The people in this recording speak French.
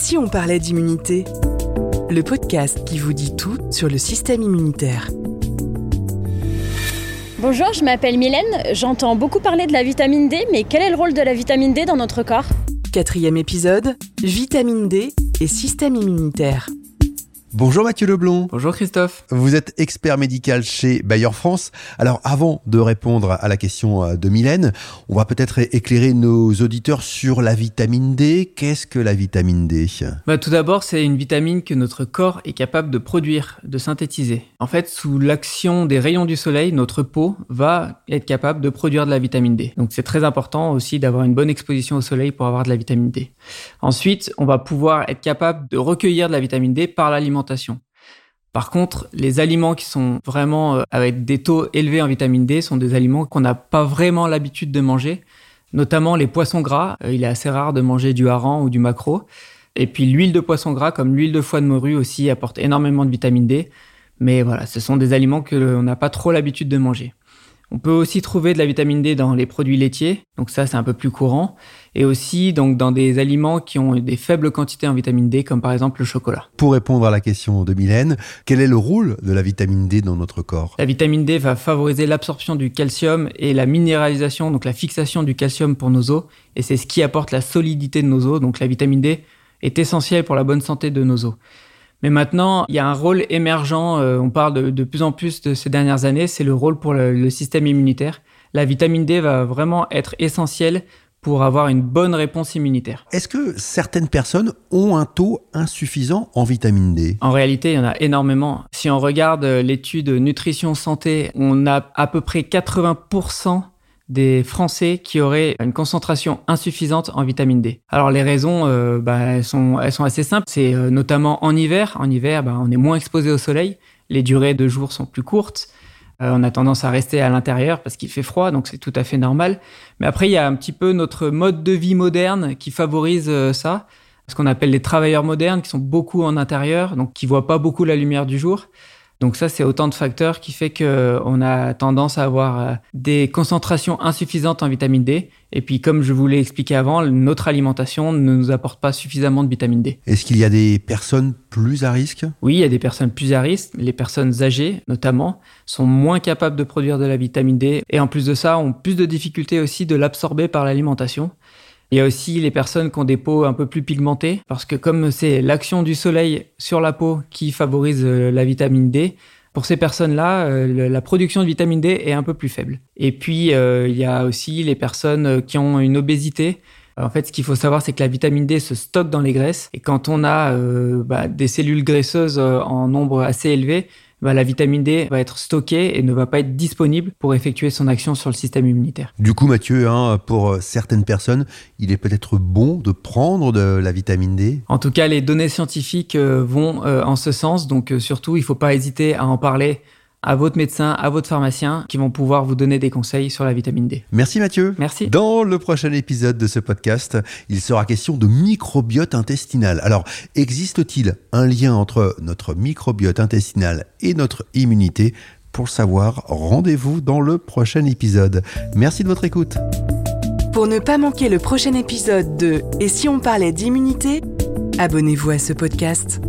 si on parlait d'immunité Le podcast qui vous dit tout sur le système immunitaire. Bonjour, je m'appelle Mylène. J'entends beaucoup parler de la vitamine D, mais quel est le rôle de la vitamine D dans notre corps? Quatrième épisode, vitamine D et système immunitaire. Bonjour Mathieu Leblond. Bonjour Christophe. Vous êtes expert médical chez Bayer France. Alors avant de répondre à la question euh, de Mylène, on va peut-être éclairer nos auditeurs sur la vitamine D. Qu'est-ce que la vitamine D? Bah, Tout d'abord, c'est une vitamine que notre corps est capable de produire, de synthétiser. En fait, sous l'action des rayons du soleil, notre peau va être capable de produire de la vitamine D. Donc c'est très important aussi d'avoir une bonne exposition au soleil pour avoir de la vitamine D. Ensuite, on va pouvoir être capable de recueillir de la vitamine D par l'alimentation par contre, les aliments qui sont vraiment euh, avec des taux élevés en vitamine D sont des aliments qu'on n'a pas vraiment l'habitude de manger, notamment les poissons gras. Euh, il est assez rare de manger du hareng ou du maquereau. Et puis l'huile de poisson gras, comme l'huile de foie de morue aussi, apporte énormément de vitamine D. Mais voilà, ce sont des aliments que l'on n'a pas trop l'habitude de manger. On peut aussi trouver de la vitamine D dans les produits laitiers, donc ça c'est un peu plus courant, et aussi donc dans des aliments qui ont des faibles quantités en vitamine D, comme par exemple le chocolat. Pour répondre à la question de Mylène, quel est le rôle de la vitamine D dans notre corps? La vitamine D va favoriser l'absorption du calcium et la minéralisation, donc la fixation du calcium pour nos os, et c'est ce qui apporte la solidité de nos os. Donc la vitamine D est essentielle pour la bonne santé de nos os. Mais maintenant, il y a un rôle émergent, euh, on parle de, plus en plus de ces dernières années, c'est le rôle pour le, système immunitaire. La vitamine D va vraiment être essentielle pour avoir une bonne réponse immunitaire. Est-ce que certaines personnes ont un taux insuffisant en vitamine D? En réalité, il y en a énormément. Si on regarde l'étude nutrition santé, on a à peu près 80% des Français qui auraient une concentration insuffisante en vitamine D. Alors les raisons, euh, bah, elles, sont, elles sont assez simples. C'est euh, notamment en hiver. En hiver, bah, on est moins exposé au soleil. Les durées de jour sont plus courtes. Euh, on a tendance à rester à l'intérieur parce qu'il fait froid, donc c'est tout à fait normal. Mais après, il y a un petit peu notre mode de vie moderne qui favorise ça. Ce qu'on appelle les travailleurs modernes, qui sont beaucoup en intérieur, donc qui voient pas beaucoup la lumière du jour. Donc ça, c'est autant de facteurs qui fait qu'on a tendance à avoir euh, des concentrations insuffisantes en vitamine D. Et puis, comme je vous l'ai expliqué avant, notre alimentation ne nous apporte pas suffisamment de vitamine D. Est-ce qu'il y a des personnes plus à risque? Oui, il y a des personnes plus à risque. Les personnes âgées, notamment, sont moins capables de produire de la vitamine D. Et en plus de ça, ont plus de difficultés aussi de l'absorber par l'alimentation. Il y a aussi les personnes qui ont des peaux un peu plus pigmentées, parce que comme c'est l'action du soleil sur la peau qui favorise euh, la vitamine D, pour ces personnes-là, euh, la production de vitamine D est un peu plus faible. Et puis, euh, il y a aussi les personnes qui ont une obésité. En fait, ce qu'il faut savoir, c'est que la vitamine D se stocke dans les graisses. Et quand on a bah, des cellules graisseuses en nombre assez élevé, bah, la vitamine D va être stockée et ne va pas être disponible pour effectuer son action sur le système immunitaire. Du coup, Mathieu, hein, pour euh, certaines personnes, il est peut-être bon de prendre de la vitamine D? En tout cas, les données scientifiques euh, vont euh, en ce sens, donc surtout, il ne faut pas hésiter à en parler à votre médecin, à votre pharmacien, qui vont pouvoir vous donner des conseils sur la vitamine D. Merci Mathieu. Merci. Dans le prochain épisode de ce podcast, il sera question de microbiote intestinal. Alors, existe-t-il un lien entre notre microbiote intestinal et notre immunité? Pour le savoir, rendez-vous dans le prochain épisode. Merci de votre écoute. Pour ne pas manquer le prochain épisode de Et si on parlait d'immunité, abonnez-vous à ce podcast.